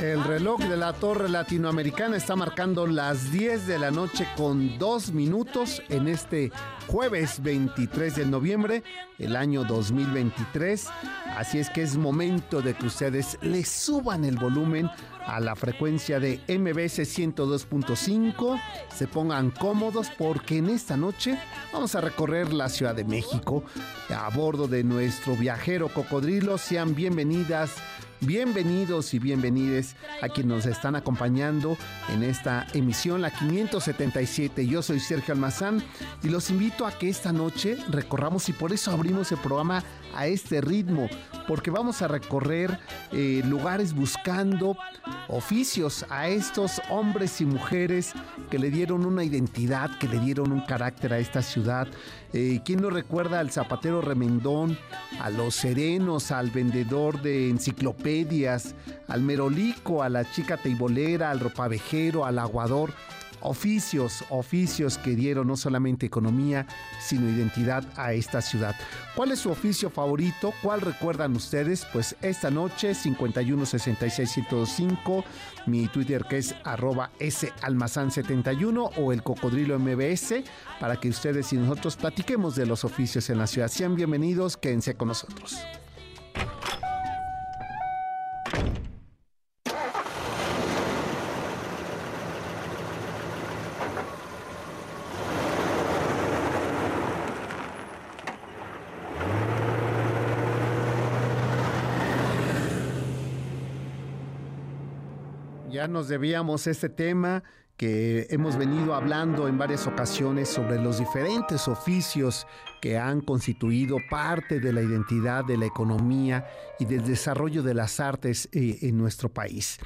El reloj de la Torre Latinoamericana está marcando las 10 de la noche con dos minutos en este jueves 23 de noviembre, el año 2023. Así es que es momento de que ustedes le suban el volumen a la frecuencia de MBS 102.5, se pongan cómodos porque en esta noche vamos a recorrer la Ciudad de México a bordo de nuestro viajero cocodrilo. Sean bienvenidas Bienvenidos y bienvenides a quienes nos están acompañando en esta emisión, la 577. Yo soy Sergio Almazán y los invito a que esta noche recorramos y por eso abrimos el programa a este ritmo, porque vamos a recorrer eh, lugares buscando oficios a estos hombres y mujeres que le dieron una identidad, que le dieron un carácter a esta ciudad. Eh, ¿Quién no recuerda al zapatero remendón, a los serenos, al vendedor de enciclopedias, al merolico, a la chica teibolera, al ropavejero, al aguador? oficios, oficios que dieron no solamente economía, sino identidad a esta ciudad. ¿Cuál es su oficio favorito? ¿Cuál recuerdan ustedes? Pues esta noche, 5166105, mi Twitter que es arroba salmazán71 o el cocodrilo mbs, para que ustedes y nosotros platiquemos de los oficios en la ciudad. Sean bienvenidos, quédense con nosotros. Nos debíamos este tema que hemos venido hablando en varias ocasiones sobre los diferentes oficios que han constituido parte de la identidad de la economía y del desarrollo de las artes eh, en nuestro país.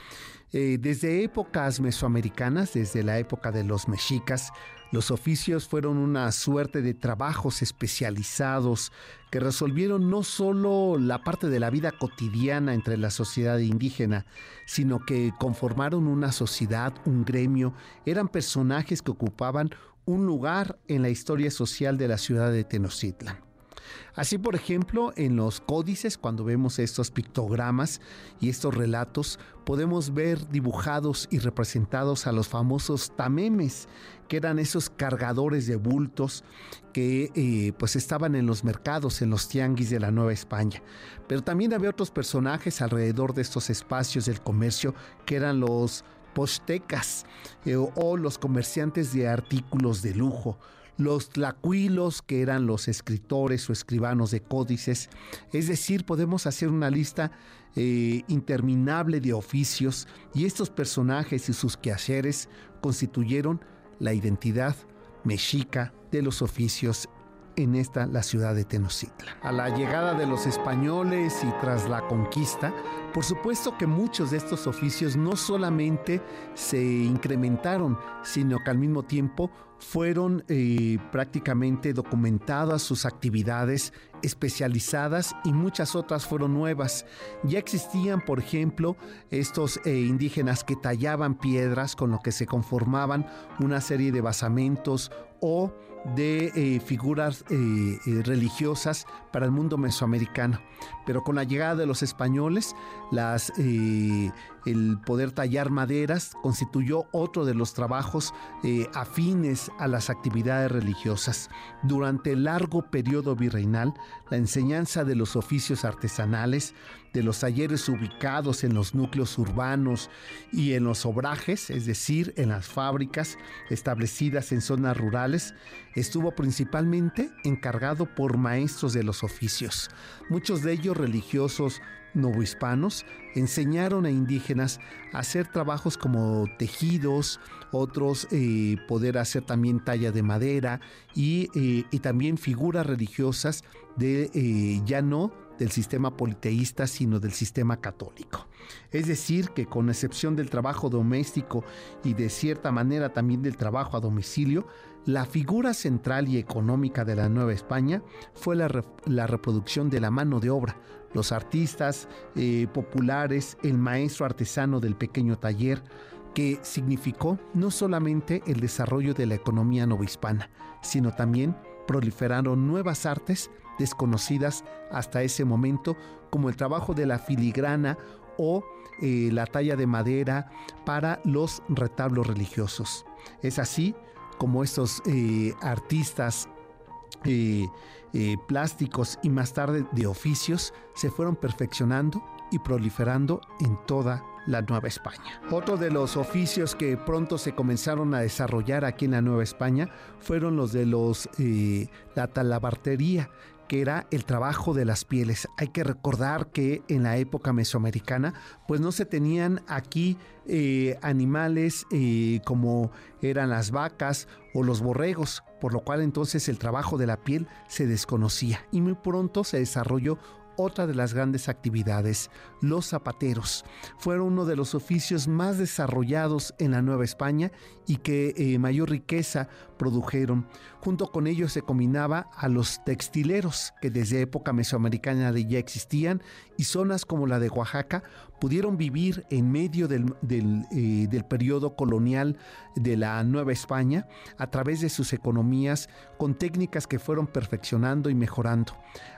Eh, desde épocas mesoamericanas, desde la época de los mexicas, los oficios fueron una suerte de trabajos especializados que resolvieron no solo la parte de la vida cotidiana entre la sociedad indígena, sino que conformaron una sociedad, un gremio, eran personajes que ocupaban un lugar en la historia social de la ciudad de Tenochtitlan. Así, por ejemplo, en los códices, cuando vemos estos pictogramas y estos relatos, podemos ver dibujados y representados a los famosos tamemes, que eran esos cargadores de bultos que eh, pues estaban en los mercados, en los tianguis de la Nueva España. Pero también había otros personajes alrededor de estos espacios del comercio que eran los postecas eh, o los comerciantes de artículos de lujo los tlacuilos, que eran los escritores o escribanos de códices. Es decir, podemos hacer una lista eh, interminable de oficios y estos personajes y sus quehaceres constituyeron la identidad mexica de los oficios en esta la ciudad de Tenochtitlan. A la llegada de los españoles y tras la conquista, por supuesto que muchos de estos oficios no solamente se incrementaron, sino que al mismo tiempo fueron eh, prácticamente documentadas sus actividades especializadas y muchas otras fueron nuevas. Ya existían, por ejemplo, estos eh, indígenas que tallaban piedras con lo que se conformaban una serie de basamentos o de eh, figuras religiosas para el mundo mesoamericano. Pero con la llegada de los españoles, las el poder tallar maderas constituyó otro de los trabajos eh, afines a las actividades religiosas. Durante el largo periodo virreinal, la enseñanza de los oficios artesanales, de los talleres ubicados en los núcleos urbanos y en los obrajes, es decir, en las fábricas establecidas en zonas rurales, estuvo principalmente encargado por maestros de los oficios, muchos de ellos religiosos novohispanos enseñaron a indígenas a hacer trabajos como tejidos, otros eh, poder hacer también talla de madera y, eh, también figuras religiosas de eh, ya no del sistema politeísta, sino del sistema católico. Es decir, que con excepción del trabajo doméstico y de cierta manera también del trabajo a domicilio, la figura central y económica de la Nueva España fue la, reproducción de la mano de obra, los artistas eh, populares, el maestro artesano del pequeño taller, que significó no solamente el desarrollo de la economía novohispana, sino también proliferaron nuevas artes desconocidas hasta ese momento, como el trabajo de la filigrana o eh, la talla de madera para los retablos religiosos. Es así como estos eh, artistas eh, plásticos y más tarde de oficios se fueron perfeccionando y proliferando en toda la Nueva España. Otro de los oficios que pronto se comenzaron a desarrollar aquí en la Nueva España fueron los de los la talabartería, que era el trabajo de las pieles. Hay que recordar que en la época mesoamericana, pues no se tenían aquí eh, animales eh, como eran las vacas o los borregos, por lo cual entonces el trabajo de la piel se desconocía y muy pronto se desarrolló otra de las grandes actividades, los zapateros. Fueron uno de los oficios más desarrollados en la Nueva España y que eh, mayor riqueza produjeron. Junto con ellos se combinaba a los textileros, que desde época mesoamericana ya existían, y zonas como la de Oaxaca pudieron vivir en medio del, eh, del periodo colonial de la Nueva España a través de sus economías con técnicas que fueron perfeccionando y mejorando,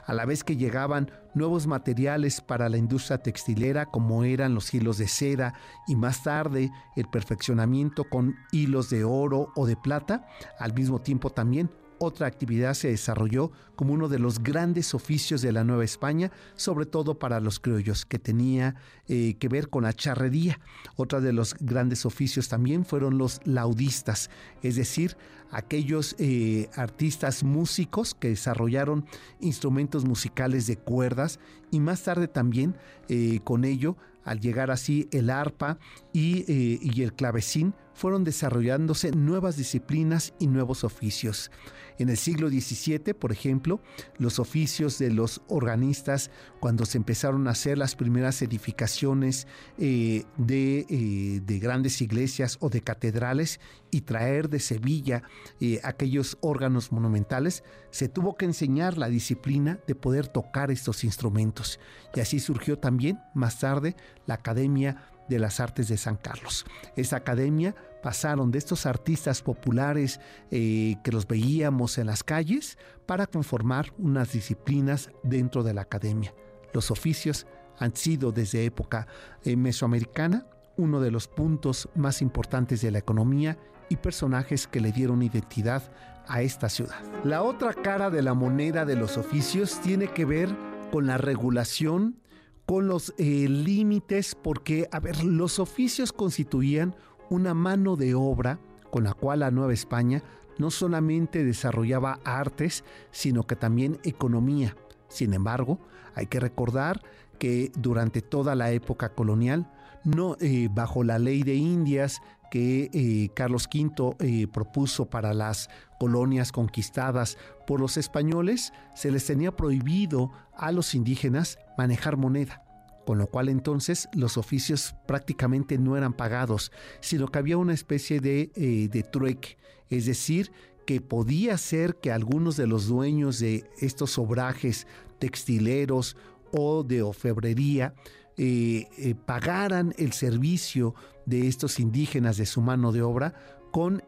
a la vez que llegaban nuevos materiales para la industria textilera como eran los hilos de seda y más tarde el perfeccionamiento con hilos de oro o de plata, al mismo tiempo también otra actividad se desarrolló como uno de los grandes oficios de la Nueva España, sobre todo para los criollos, que tenía eh, que ver con la charrería. Otra de los grandes oficios también fueron los laudistas, es decir, aquellos eh, artistas músicos que desarrollaron instrumentos musicales de cuerdas y más tarde también eh, con ello al llegar así el arpa y, el clavecín, fueron desarrollándose nuevas disciplinas y nuevos oficios. En el siglo XVII, por ejemplo, los oficios de los organistas, cuando se empezaron a hacer las primeras edificaciones eh, eh, de, grandes iglesias o de catedrales y traer de Sevilla eh, aquellos órganos monumentales, se tuvo que enseñar la disciplina de poder tocar estos instrumentos. Y así surgió también más tarde la Academia de las Artes de San Carlos. Esa academia pasaron de estos artistas populares eh, que los veíamos en las calles para conformar unas disciplinas dentro de la academia. Los oficios han sido desde época eh, mesoamericana uno de los puntos más importantes de la economía y personajes que le dieron identidad a esta ciudad. La otra cara de la moneda de los oficios tiene que ver con la regulación con los eh, límites, porque, a ver, los oficios constituían una mano de obra con la cual la Nueva España no solamente desarrollaba artes, sino que también economía. Sin embargo, hay que recordar que durante toda la época colonial, no, eh, bajo la ley de Indias que eh, Carlos V propuso para las colonias conquistadas por los españoles, se les tenía prohibido a los indígenas manejar moneda con lo cual entonces los oficios prácticamente no eran pagados, sino que había una especie de, eh, de trueque, es decir, que podía ser que algunos de los dueños de estos obrajes textileros o de ofebrería eh, eh, pagaran el servicio de estos indígenas de su mano de obra con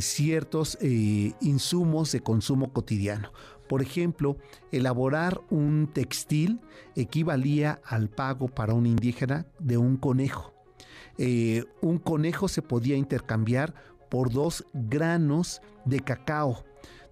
ciertos insumos de consumo cotidiano. Por ejemplo, elaborar un textil equivalía al pago para un indígena de un conejo. Eh, un conejo se podía intercambiar por dos granos de cacao.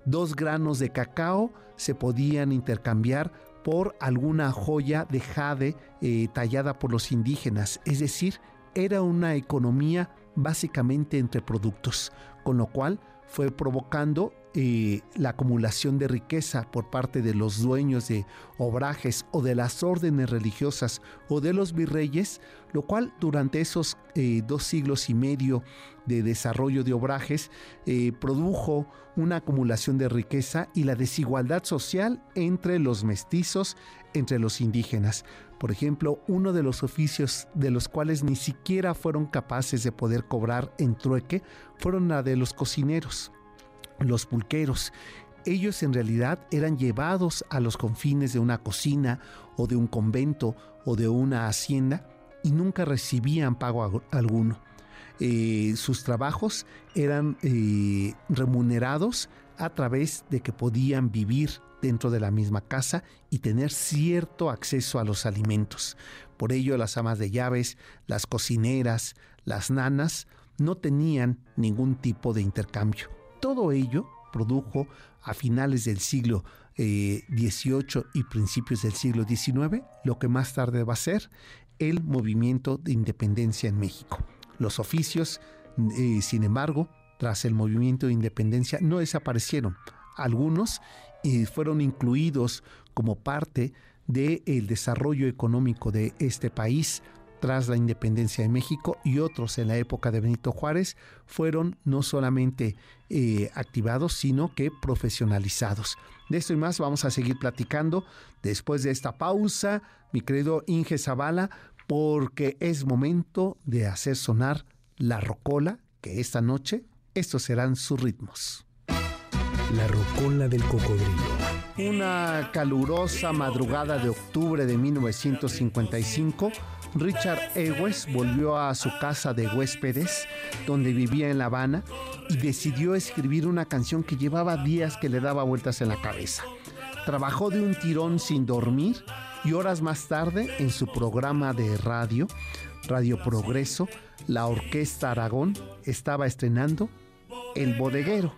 Dos granos de cacao se podían intercambiar por alguna joya de jade eh, tallada por los indígenas. Es decir, era una economía básicamente entre productos, con lo cual fue provocando eh, la acumulación de riqueza por parte de los dueños de obrajes o de las órdenes religiosas o de los virreyes, lo cual durante esos eh, dos siglos y medio de desarrollo de obrajes eh, produjo una acumulación de riqueza y la desigualdad social entre los mestizos, entre los indígenas. Por ejemplo, uno de los oficios de los cuales ni siquiera fueron capaces de poder cobrar en trueque fueron la de los cocineros. los pulqueros. Ellos en realidad eran llevados a los confines de una cocina o de un convento o de una hacienda y nunca recibían pago alguno. Eh, sus trabajos eran eh, remunerados a través de que podían vivir dentro de la misma casa y tener cierto acceso a los alimentos. Por ello las amas de llaves, las cocineras, las nanas no tenían ningún tipo de intercambio. Todo ello produjo a finales del siglo XVIII eh, y principios del siglo XIX lo que más tarde va a ser el movimiento de independencia en México. Los oficios, eh, sin embargo, tras el movimiento de independencia no desaparecieron. Algunos eh, fueron incluidos como parte del desarrollo económico de este país tras la independencia de México y otros en la época de Benito Juárez fueron no solamente eh, activados, sino que profesionalizados. De esto y más vamos a seguir platicando después de esta pausa, mi querido Inge Zavala, porque es momento de hacer sonar la rocola, que esta noche estos serán sus ritmos. La rocola del cocodrilo. Una calurosa madrugada de octubre de 1955, Richard Ewes volvió a su casa de huéspedes, donde vivía en La Habana, y decidió escribir una canción que llevaba días que le daba vueltas en la cabeza. Trabajó de un tirón sin dormir y horas más tarde, en su programa de radio, Radio Progreso, la Orquesta Aragón estaba estrenando El Bodeguero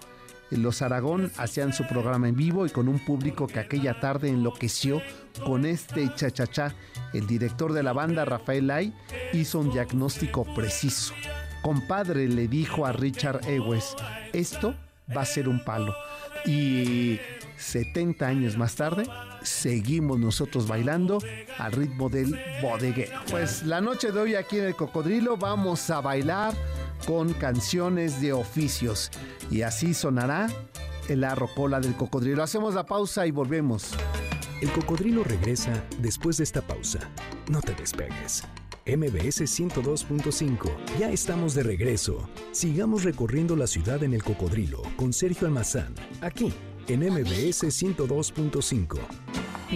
los Aragón hacían su programa en vivo y con un público que aquella tarde enloqueció con este chachachá. El director de la banda, Rafael Ay, hizo un diagnóstico preciso. Compadre, le dijo a Richard Ewes, esto va a ser un palo. Y 70 años más tarde, seguimos nosotros bailando al ritmo del bodeguero. Pues la noche de hoy aquí en el Cocodrilo vamos a bailar con canciones de oficios. Y así sonará el arrocola del cocodrilo. Hacemos la pausa y volvemos. El cocodrilo regresa después de esta pausa. No te despegues. MBS 102.5. Ya estamos de regreso. Sigamos recorriendo la ciudad en el cocodrilo con Sergio Almazán. Aquí, en MBS 102.5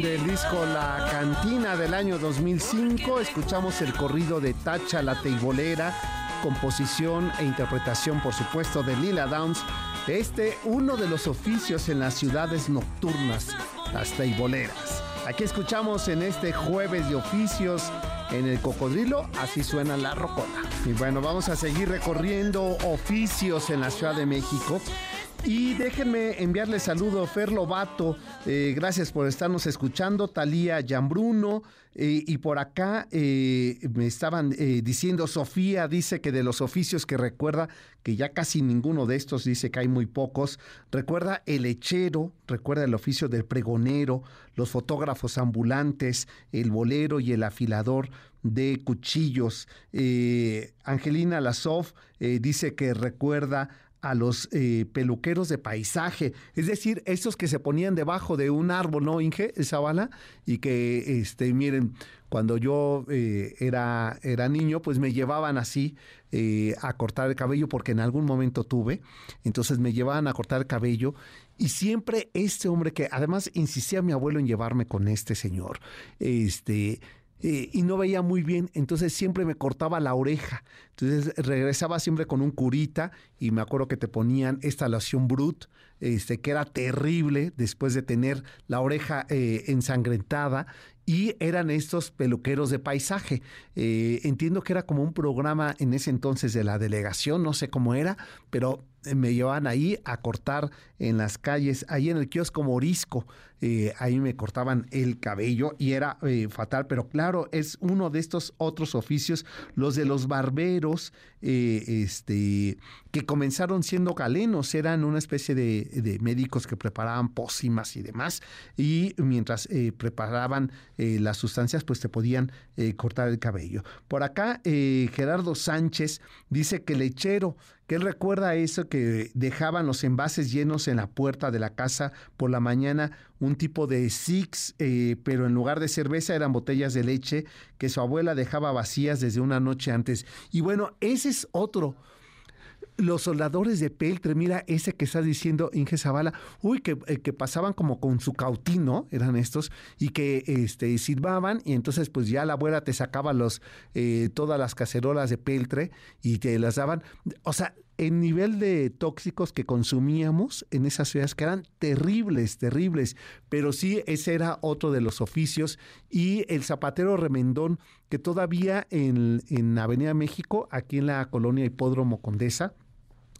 del disco La Cantina del año 2005. Escuchamos el corrido de Tacha la Teibolera composición e interpretación, por supuesto, de Lila Downs, este uno de los oficios en las ciudades nocturnas, las teiboleras. Aquí escuchamos en este jueves de oficios en el cocodrilo, así suena la rocola. Y bueno, vamos a seguir recorriendo oficios en la Ciudad de México. Y déjenme enviarle saludo Fer Lobato, eh, gracias por estarnos escuchando, Talía Yambruno, eh, y por acá eh, me estaban diciendo, Sofía dice que de los oficios que recuerda, que ya casi ninguno de estos dice que hay muy pocos, recuerda el lechero, recuerda el oficio del pregonero, los fotógrafos ambulantes, el bolero y el afilador de cuchillos. Angelina Lasov dice que recuerda a los eh, peluqueros de paisaje, es decir, estos que se ponían debajo de un árbol, ¿no, Inge? Esa bala, y que, este, miren, cuando yo eh, era, era niño, pues me llevaban así eh, a cortar el cabello, porque en algún momento tuve, entonces me llevaban a cortar el cabello, y siempre este hombre que además insistía a mi abuelo en llevarme con este señor, este eh, y no veía muy bien, entonces siempre me cortaba la oreja. Entonces regresaba siempre con un curita y me acuerdo que te ponían esta loción brut, este, que era terrible después de tener la oreja eh, ensangrentada y eran estos peluqueros de paisaje. Eh, entiendo que era como un programa en ese entonces de la delegación, no sé cómo era, pero me llevaban ahí a cortar en las calles, ahí en el kiosco Morisco, eh, ahí me cortaban el cabello y era eh, fatal, pero claro, es uno de estos otros oficios, los de los barberos, eh, este, que comenzaron siendo galenos, eran una especie de, médicos que preparaban pócimas y demás, y mientras preparaban las sustancias, pues te podían cortar el cabello. Por acá, Gerardo Sánchez dice que lechero, que él recuerda eso que dejaban los envases llenos en la puerta de la casa por la mañana, un tipo de six, eh, pero en lugar de cerveza eran botellas de leche que su abuela dejaba vacías desde una noche antes. Y bueno, ese es otro. los soldadores de peltre, mira ese que está diciendo Inge Zavala, uy, que, eh, que, pasaban como con su cautino, eran estos, y que este, silbaban, y entonces pues ya la abuela te sacaba los, eh, todas las cacerolas de peltre y te las daban. O sea, el nivel de tóxicos que consumíamos en esas ciudades que eran terribles, terribles, pero sí ese era otro de los oficios. Y el zapatero remendón que todavía en, en Avenida México, aquí en la colonia Hipódromo Condesa,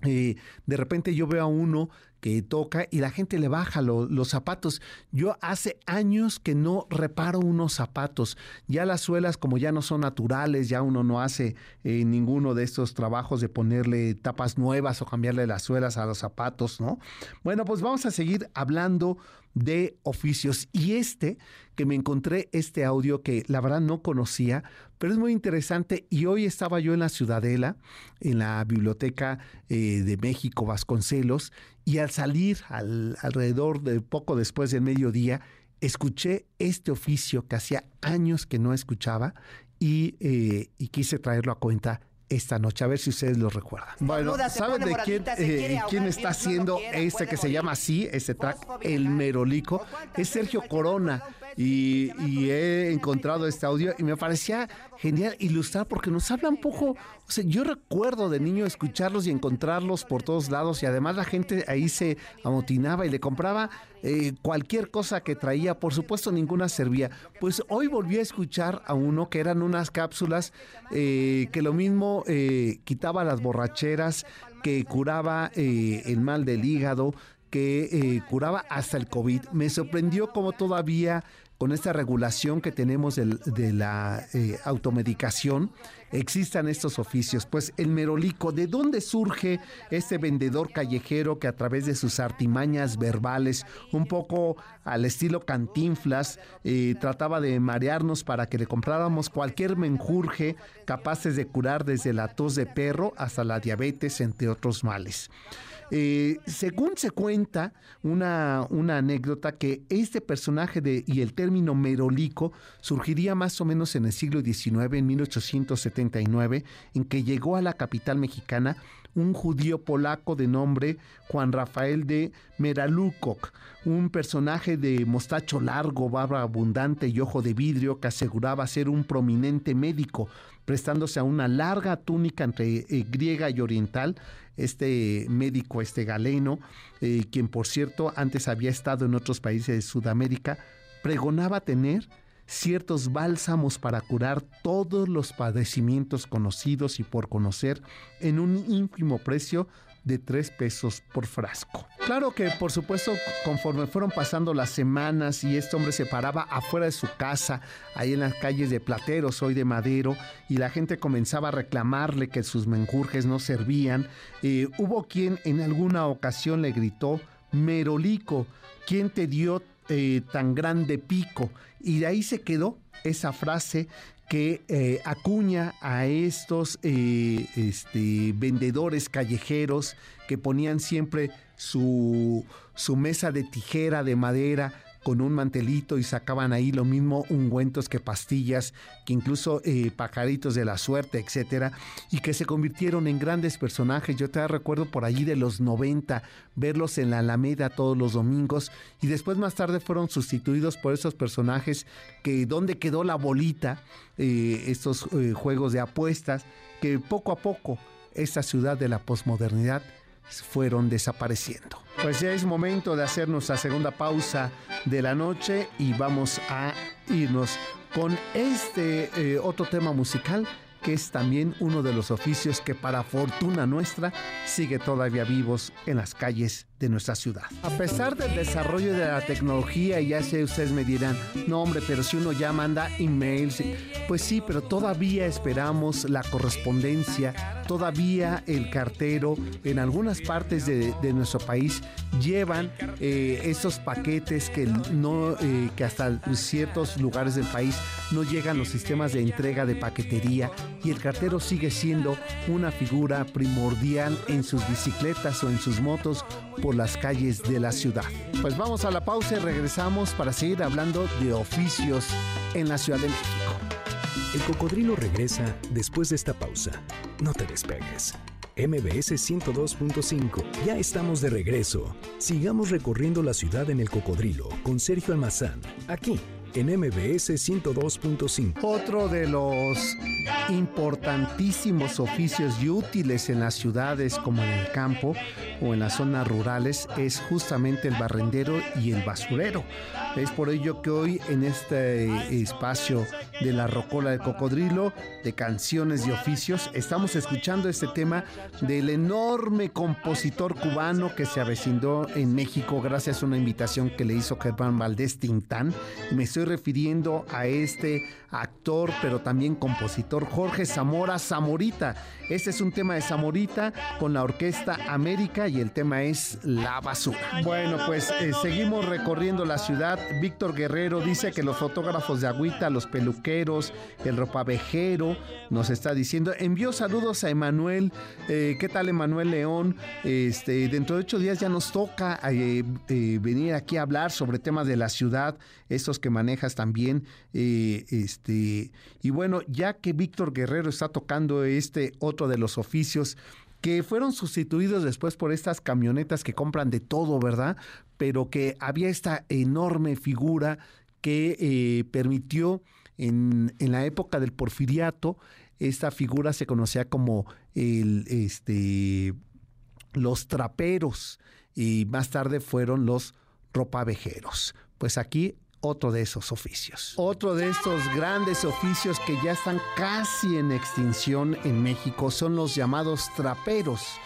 eh, de repente yo veo a uno que toca y la gente le baja los zapatos. Yo hace años que no reparo unos zapatos. Ya las suelas como ya no son naturales, ya uno no hace eh, ninguno de estos trabajos de ponerle tapas nuevas o cambiarle las suelas a los zapatos, ¿no? Bueno, pues vamos a seguir hablando de oficios. Y este, que me encontré este audio que la verdad no conocía, pero es muy interesante. Y hoy estaba yo en la Ciudadela, en la Biblioteca eh, de México Vasconcelos, y al salir al, alrededor de poco después del mediodía, escuché este oficio que hacía años que no escuchaba y, eh, y quise traerlo a cuenta esta noche. A ver si ustedes lo recuerdan. Bueno, ¿saben de quién, eh, quién está haciendo este que se llama así, este track, El Merolico? Es Sergio Corona. Y, y, he encontrado este audio y me parecía genial ilustrar porque nos habla un poco, o sea, yo recuerdo de niño escucharlos y encontrarlos por todos lados y además la gente ahí se amotinaba y le compraba eh, cualquier cosa que traía, por supuesto ninguna servía. Pues hoy volví a escuchar a uno que eran unas cápsulas eh, que lo mismo eh, quitaba las borracheras, que curaba el mal del hígado, que curaba hasta el COVID. Me sorprendió cómo todavía con esta regulación que tenemos de, la eh, automedicación, existan estos oficios. Pues el merolico, ¿de dónde surge este vendedor callejero que a través de sus artimañas verbales, un poco al estilo cantinflas, eh, trataba de marearnos para que le compráramos cualquier menjurje capaces de curar desde la tos de perro hasta la diabetes, entre otros males? Eh, según se cuenta, una, una, anécdota que este personaje de, y el término merolico surgiría más o menos en el siglo XIX, en 1879, en que llegó a la capital mexicana un judío polaco de nombre Juan Rafael de Meralukok, un personaje de mostacho largo, barba abundante y ojo de vidrio que aseguraba ser un prominente médico, prestándose a una larga túnica entre eh, griega y oriental, este médico, este galeno, eh, quien por cierto antes había estado en otros países de Sudamérica, pregonaba tener ciertos bálsamos para curar todos los padecimientos conocidos y por conocer en un ínfimo precio de tres pesos por frasco. Claro que, por supuesto, conforme fueron pasando las semanas y este hombre se paraba afuera de su casa, ahí en las calles de Plateros, hoy de Madero, y la gente comenzaba a reclamarle que sus menjurjes no servían, eh, hubo quien en alguna ocasión le gritó, Merolico, ¿quién te dio eh, tan grande pico? Y de ahí se quedó esa frase que eh, acuña a estos eh, este, vendedores callejeros que ponían siempre su, su mesa de tijera de madera con un mantelito y sacaban ahí lo mismo ungüentos que pastillas, que incluso eh, pajaritos de la suerte, etcétera, y que se convirtieron en grandes personajes. Yo te recuerdo por allí de los 90 verlos en la Alameda todos los domingos y después más tarde fueron sustituidos por esos personajes que donde quedó la bolita, eh, estos eh, juegos de apuestas, que poco a poco esta ciudad de la posmodernidad fueron desapareciendo. Pues ya es momento de hacer nuestra segunda pausa de la noche y vamos a irnos con este eh, otro tema musical que es también uno de los oficios que para fortuna nuestra sigue todavía vivos en las calles de nuestra ciudad. A pesar del desarrollo de la tecnología, ya sé, ustedes me dirán, no hombre, pero si uno ya manda emails, pues sí, pero todavía esperamos la correspondencia, todavía el cartero en algunas partes de, nuestro país llevan eh, esos paquetes que, no, eh, que hasta ciertos lugares del país no llegan los sistemas de entrega de paquetería y el cartero sigue siendo una figura primordial en sus bicicletas o en sus motos por las calles de la ciudad. Pues vamos a la pausa y regresamos para seguir hablando de oficios en la Ciudad de México. El cocodrilo regresa después de esta pausa. No te despegues. MBS 102.5. Ya estamos de regreso. Sigamos recorriendo la ciudad en el cocodrilo con Sergio Almazán, aquí en MBS 102.5. Otro de los importantísimos oficios y útiles en las ciudades como en el campo o en las zonas rurales es justamente el barrendero y el basurero. Es por ello que hoy en este espacio de la Rocola del Cocodrilo, de canciones y oficios, estamos escuchando este tema del enorme compositor cubano que se avecinó en México gracias a una invitación que le hizo Germán Valdés Tintán. Me estoy refiriendo a este actor, pero también compositor Jorge Zamora Zamorita. Este es un tema de Zamorita con la orquesta América y el tema es La Basura. Bueno, pues eh, seguimos recorriendo la ciudad. Víctor Guerrero dice que los fotógrafos de Agüita, los peluqueros, el ropavejero, nos está diciendo. Envió saludos a Emanuel. Eh, ¿Qué tal, Emanuel León? Este, dentro de ocho días ya nos toca eh, venir aquí a hablar sobre temas de la ciudad, estos que manejas también. este, y bueno, ya que Víctor Guerrero está tocando este otro de los oficios que fueron sustituidos después por estas camionetas que compran de todo, ¿verdad? Pero que había esta enorme figura que eh, permitió en, la época del porfiriato, esta figura se conocía como este, los traperos y más tarde fueron los ropavejeros. Pues aquí otro de esos oficios. Otro de estos grandes oficios que ya están casi en extinción en México son los llamados traperos.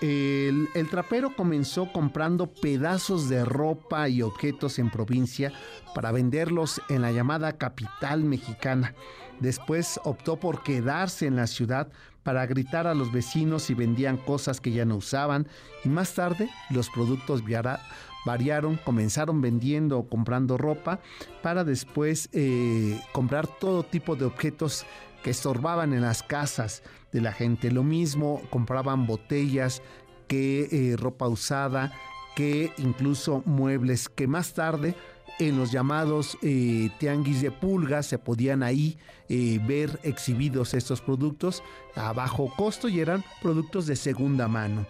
El, trapero comenzó comprando pedazos de ropa y objetos en provincia para venderlos en la llamada capital mexicana. Después optó por quedarse en la ciudad para gritar a los vecinos si vendían cosas que ya no usaban y más tarde los productos variaron, comenzaron vendiendo o comprando ropa para después eh, comprar todo tipo de objetos que estorbaban en las casas de la gente. Lo mismo, compraban botellas que eh, ropa usada, que incluso muebles que más tarde en los llamados eh, tianguis de pulgas se podían ahí ver exhibidos estos productos a bajo costo y eran productos de segunda mano.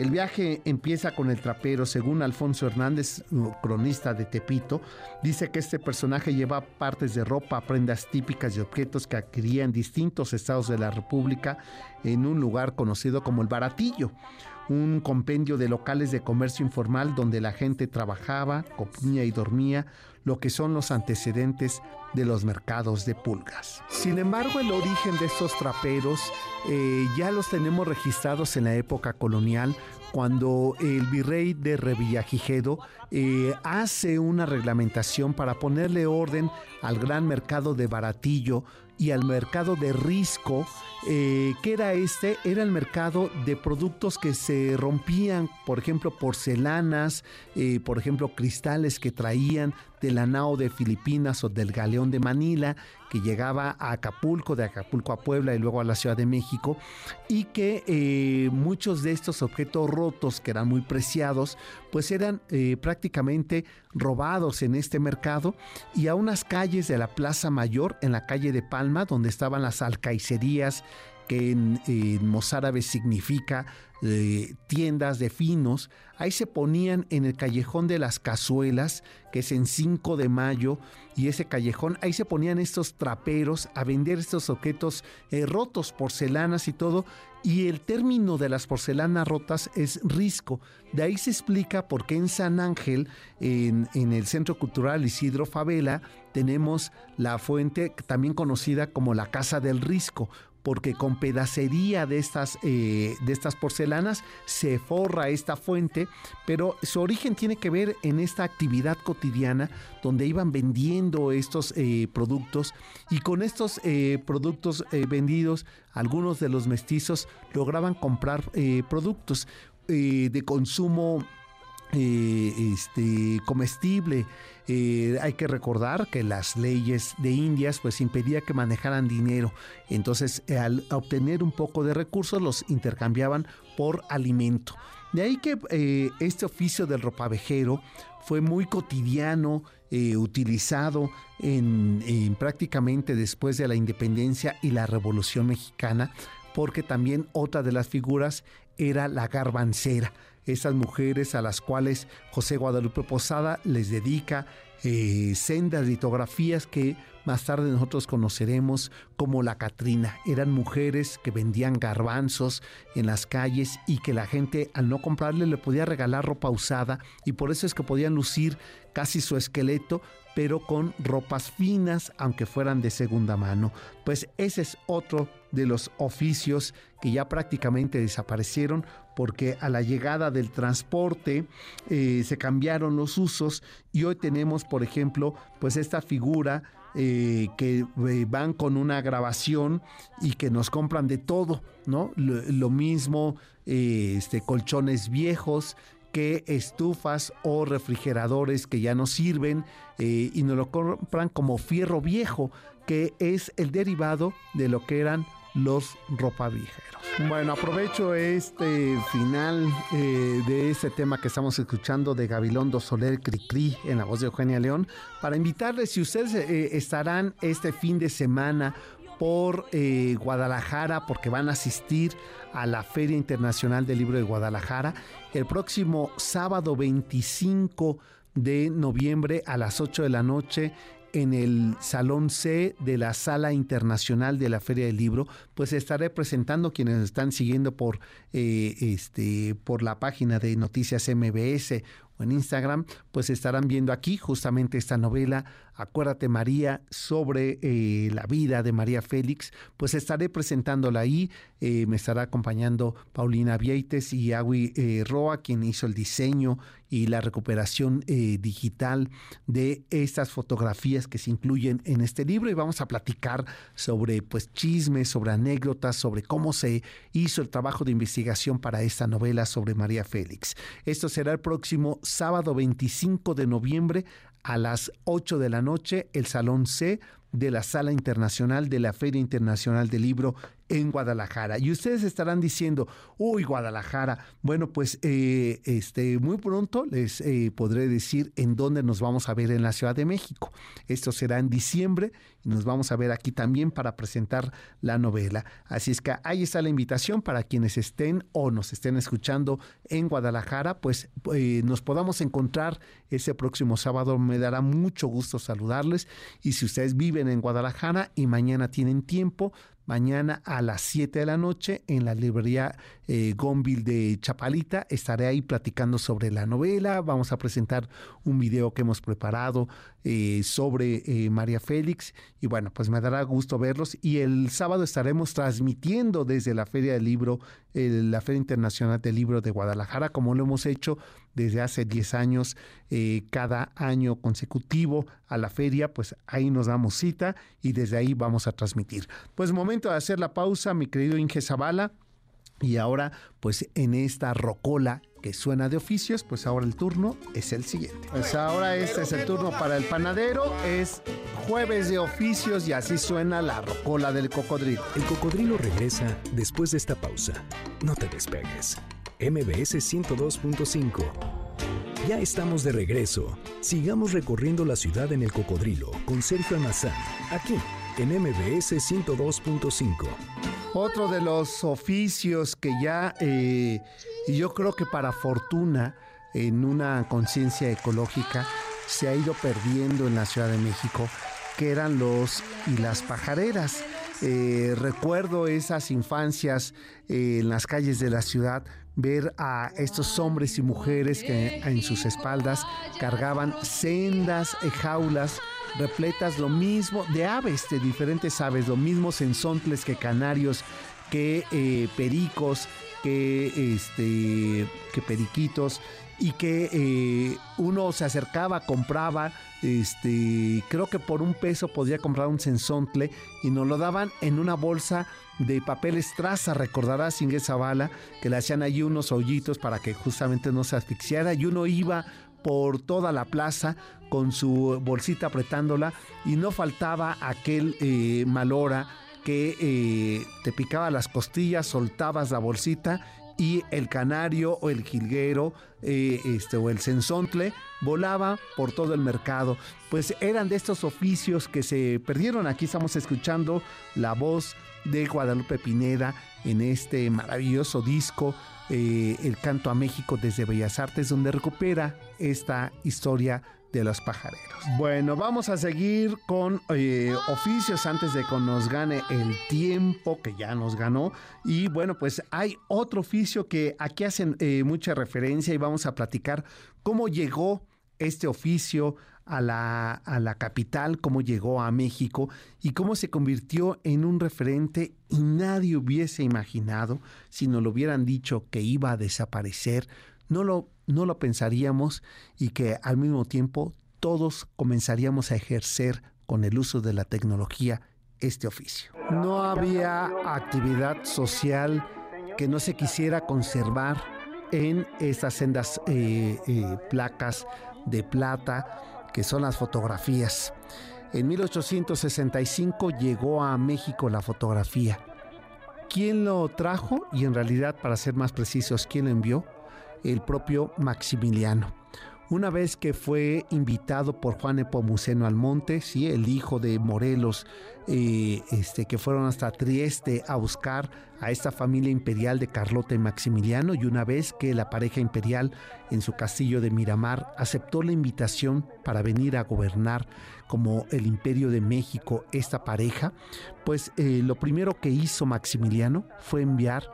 El viaje empieza con el trapero, según Alfonso Hernández, cronista de Tepito, dice que este personaje lleva partes de ropa, prendas típicas y objetos que adquiría en distintos estados de la República en un lugar conocido como el Baratillo un compendio de locales de comercio informal donde la gente trabajaba, comía y dormía, lo que son los antecedentes de los mercados de pulgas. Sin embargo, el origen de estos traperos eh, ya los tenemos registrados en la época colonial, cuando el virrey de Revillagigedo eh, hace una reglamentación para ponerle orden al gran mercado de Baratillo y al mercado de Risco, eh, que era este, era el mercado de productos que se rompían, por ejemplo, porcelanas, eh, por ejemplo, cristales que traían de la nao de Filipinas o del galeón de Manila, que llegaba a Acapulco, de Acapulco a Puebla y luego a la Ciudad de México, y que eh, muchos de estos objetos rotos, que eran muy preciados, pues eran prácticamente robados en este mercado y a unas calles de la Plaza Mayor, en la calle de Palma, donde estaban las alcaicerías, que en, mozárabe significa eh, tiendas de finos, ahí se ponían en el callejón de las cazuelas, que es en 5 de mayo, y ese callejón, ahí se ponían estos traperos a vender estos objetos eh, rotos, porcelanas y todo, y el término de las porcelanas rotas es risco. De ahí se explica por qué en San Ángel, en, en el Centro Cultural Isidro Favela, tenemos la fuente también conocida como la Casa del Risco, porque con pedacería de estas, eh, de estas porcelanas se forra esta fuente, pero su origen tiene que ver en esta actividad cotidiana donde iban vendiendo estos eh, productos y con estos eh, productos vendidos algunos de los mestizos lograban comprar productos de consumo este, comestible. Eh, hay que recordar que las leyes de Indias pues impedía que manejaran dinero. Entonces al obtener un poco de recursos los intercambiaban por alimento. De ahí que eh, este oficio del ropavejero fue muy cotidiano, eh, utilizado en, prácticamente después de la independencia y la revolución mexicana porque también otra de las figuras era la garbancera, esas mujeres a las cuales José Guadalupe Posada les dedica eh, sendas litografías que más tarde nosotros conoceremos como la Catrina. Eran mujeres que vendían garbanzos en las calles y que la gente al no comprarle le podía regalar ropa usada y por eso es que podían lucir casi su esqueleto pero con ropas finas, aunque fueran de segunda mano. Pues ese es otro de los oficios que ya prácticamente desaparecieron porque a la llegada del transporte eh, se cambiaron los usos y hoy tenemos, por ejemplo, pues esta figura eh, que eh, van con una grabación y que nos compran de todo, ¿no? Lo, mismo, este, colchones viejos, que estufas o refrigeradores que ya no sirven eh, y nos lo compran como fierro viejo, que es el derivado de lo que eran los ropavijeros. Bueno, aprovecho este final eh, de este tema que estamos escuchando de Gabilondo Soler Cricri en la voz de Eugenia León para invitarles si ustedes eh, estarán este fin de semana por Guadalajara porque van a asistir a la Feria Internacional del Libro de Guadalajara el próximo sábado 25 de noviembre a las 8 de la noche en el Salón C de la Sala Internacional de la Feria del Libro, pues estaré presentando quienes están siguiendo por, eh, este, por la página de Noticias MBS o en Instagram, pues estarán viendo aquí justamente esta novela Acuérdate María sobre eh, la vida de María Félix, pues estaré presentándola ahí, eh, me estará acompañando Paulina Vieites y Agui eh, Roa, quien hizo el diseño y la recuperación digital de estas fotografías que se incluyen en este libro y vamos a platicar sobre pues chismes, sobre anécdotas, sobre cómo se hizo el trabajo de investigación para esta novela sobre María Félix. Esto será el próximo sábado 25 de noviembre a las 8 de la noche, el Salón C de la Sala Internacional de la Feria Internacional del Libro en Guadalajara. Y ustedes estarán diciendo, uy, Guadalajara. Bueno, pues eh, este, muy pronto les eh, podré decir en dónde nos vamos a ver en la Ciudad de México. Esto será en diciembre y nos vamos a ver aquí también para presentar la novela. Así es que ahí está la invitación para quienes estén o nos estén escuchando en Guadalajara, pues eh, nos podamos encontrar ese próximo sábado. Me dará mucho gusto saludarles y si ustedes viven en Guadalajara y mañana tienen tiempo, mañana a las 7 de la noche en la librería eh, de Chapalita. Estaré ahí platicando sobre la novela. Vamos a presentar un video que hemos preparado eh, sobre eh, María Félix. Y bueno, pues me dará gusto verlos. Y el sábado estaremos transmitiendo desde la Feria del Libro, la Feria Internacional del Libro de Guadalajara, como lo hemos hecho desde hace 10 años, eh, cada año consecutivo a la feria, pues ahí nos damos cita y desde ahí vamos a transmitir. Pues momento de hacer la pausa, mi querido Inge Zavala. Y ahora, pues en esta rocola que suena de oficios, pues ahora el turno es el siguiente. Pues ahora este es el turno para el panadero, es jueves de oficios y así suena la rocola del cocodrilo. El cocodrilo regresa después de esta pausa. No te despegues. MBS 102.5. Ya estamos de regreso. Sigamos recorriendo la ciudad en el cocodrilo con Sergio Almazán, aquí en MBS 102.5. Otro de los oficios que ya, eh, yo creo que para fortuna, en una conciencia ecológica, se ha ido perdiendo en la Ciudad de México, que eran los y las pajareras. Eh, recuerdo esas infancias eh, en las calles de la ciudad, ver a estos hombres y mujeres que en sus espaldas cargaban sendas jaulas repletas lo mismo de aves, de diferentes aves, lo mismo sensontles que canarios, que eh, pericos, que, este, que periquitos, y que eh, uno se acercaba, compraba, este, creo que por un peso podía comprar un sensontle y nos lo daban en una bolsa de papel estraza, recordarás Inge Zavala, que le hacían ahí unos hoyitos para que justamente no se asfixiara y uno iba por toda la plaza con su bolsita apretándola y no faltaba aquel eh, malora que eh, te picaba las costillas, soltabas la bolsita y el canario o el jilguero eh, este, o el sensontle volaba por todo el mercado. Pues eran de estos oficios que se perdieron. Aquí estamos escuchando la voz de Guadalupe Pineda en este maravilloso disco eh, El canto a México desde Bellas Artes, donde recupera esta historia de los pajareros. Bueno, vamos a seguir con eh, oficios antes de que nos gane el tiempo que ya nos ganó. Y bueno, pues hay otro oficio que aquí hacen eh, mucha referencia y vamos a platicar cómo llegó este oficio a la, a la capital, cómo llegó a México y cómo se convirtió en un referente y nadie hubiese imaginado, si nos lo hubieran dicho que iba a desaparecer, no lo, no lo pensaríamos y que al mismo tiempo todos comenzaríamos a ejercer con el uso de la tecnología este oficio. No había actividad social que no se quisiera conservar en estas sendas eh, eh, placas de plata que son las fotografías. En 1865 llegó a México la fotografía. ¿Quién lo trajo? Y en realidad, para ser más precisos, ¿quién lo envió? El propio Maximiliano. Una vez que fue invitado por Juan Epomuceno Almonte, ¿sí? el hijo de Morelos, eh, este, que fueron hasta Trieste a buscar a esta familia imperial de Carlota y Maximiliano, y una vez que la pareja imperial en su castillo de Miramar aceptó la invitación para venir a gobernar como el imperio de México esta pareja, pues eh, lo primero que hizo Maximiliano fue enviar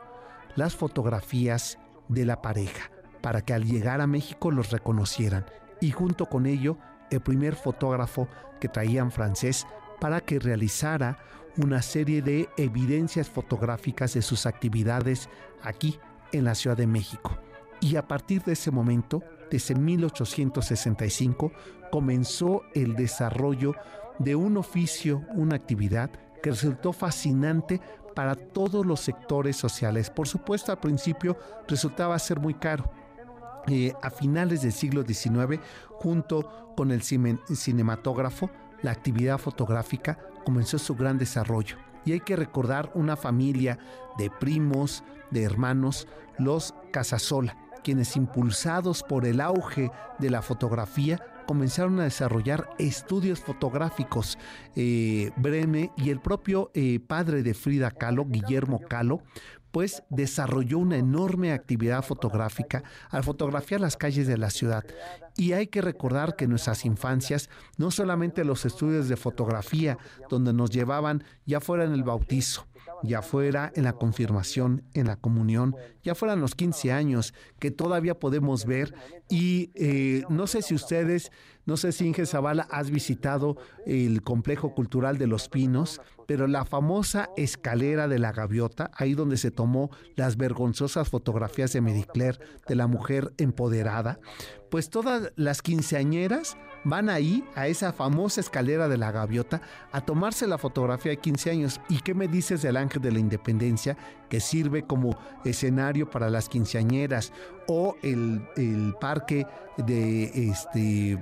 las fotografías de la pareja para que al llegar a México los reconocieran y junto con ello el primer fotógrafo que traían francés para que realizara una serie de evidencias fotográficas de sus actividades aquí en la Ciudad de México. Y a partir de ese momento, desde 1865, comenzó el desarrollo de un oficio, una actividad que resultó fascinante para todos los sectores sociales. Por supuesto, al principio resultaba ser muy caro, eh, a finales del siglo XIX, junto con el cinematógrafo, la actividad fotográfica comenzó su gran desarrollo. Y hay que recordar una familia de primos, de hermanos, los Casasola, quienes impulsados por el auge de la fotografía comenzaron a desarrollar estudios fotográficos. Eh, Breme y el propio eh, padre de Frida Kahlo, Guillermo Kahlo, pues desarrolló una enorme actividad fotográfica al fotografiar las calles de la ciudad. Y hay que recordar que en nuestras infancias, no solamente los estudios de fotografía, donde nos llevaban ya fuera en el bautizo, ya fuera en la confirmación, en la comunión, ya fueran los 15 años, que todavía podemos ver. Y eh, no sé si ustedes no sé si Inge Zavala has visitado el complejo cultural de Los Pinos, pero la famosa escalera de la gaviota, ahí donde se tomó las vergonzosas fotografías de Medicler de la mujer empoderada, pues todas las quinceañeras van ahí a esa famosa escalera de la gaviota a tomarse la fotografía de 15 años. ¿Y qué me dices del Ángel de la Independencia que sirve como escenario para las quinceañeras o el, el parque de este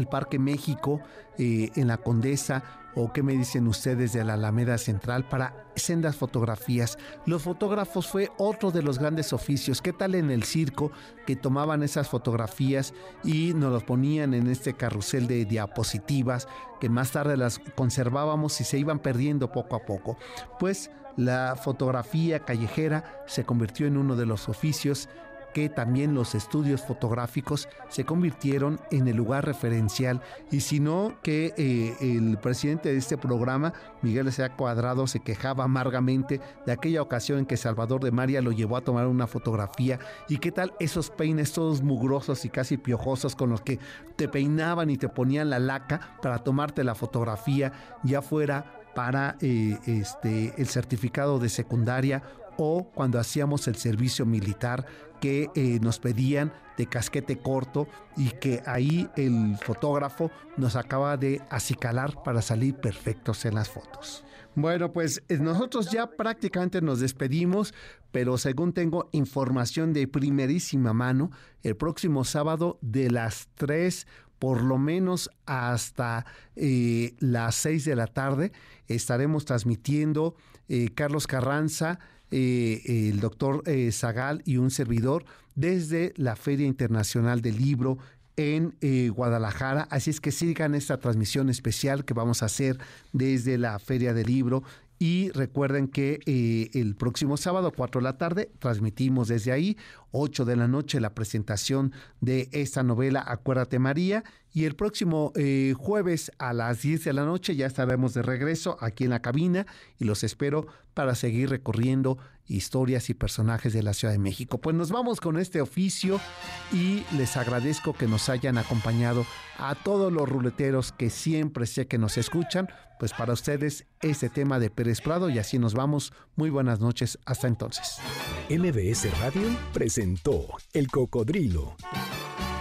el Parque México eh, en la Condesa o qué me dicen ustedes de la Alameda Central para sendas fotografías. Los fotógrafos fue otro de los grandes oficios. ¿Qué tal en el circo que tomaban esas fotografías y nos los ponían en este carrusel de diapositivas que más tarde las conservábamos y se iban perdiendo poco a poco? Pues la fotografía callejera se convirtió en uno de los oficios que también los estudios fotográficos se convirtieron en el lugar referencial. Y si no que eh, el presidente de este programa, Miguel Sea Cuadrado, se quejaba amargamente de aquella ocasión en que Salvador de María lo llevó a tomar una fotografía. Y qué tal esos peines todos mugrosos y casi piojosos con los que te peinaban y te ponían la laca para tomarte la fotografía ya fuera para eh, este, el certificado de secundaria o cuando hacíamos el servicio militar que eh, nos pedían de casquete corto y que ahí el fotógrafo nos acaba de acicalar para salir perfectos en las fotos. Bueno, pues eh, nosotros ya prácticamente nos despedimos, pero según tengo información de primerísima mano, el próximo sábado de las 3 por lo menos hasta eh, las 6 de la tarde estaremos transmitiendo Carlos Carranza, eh, el doctor eh, Zagal y un servidor desde la Feria Internacional del Libro en eh, Guadalajara. Así es que sigan esta transmisión especial que vamos a hacer desde la Feria del Libro Y recuerden que eh, el próximo sábado, 4 de la tarde, transmitimos desde ahí, 8 de la noche, la presentación de esta novela Acuérdate María. Y el próximo eh, jueves a las 10 de la noche ya estaremos de regreso aquí en la cabina y los espero para seguir recorriendo historias y personajes de la Ciudad de México. Pues nos vamos con este oficio y les agradezco que nos hayan acompañado a todos los ruleteros que siempre sé que nos escuchan. Pues para ustedes este tema de Pérez Prado y así nos vamos. Muy buenas noches. Hasta entonces. MBS Radio presentó El Cocodrilo.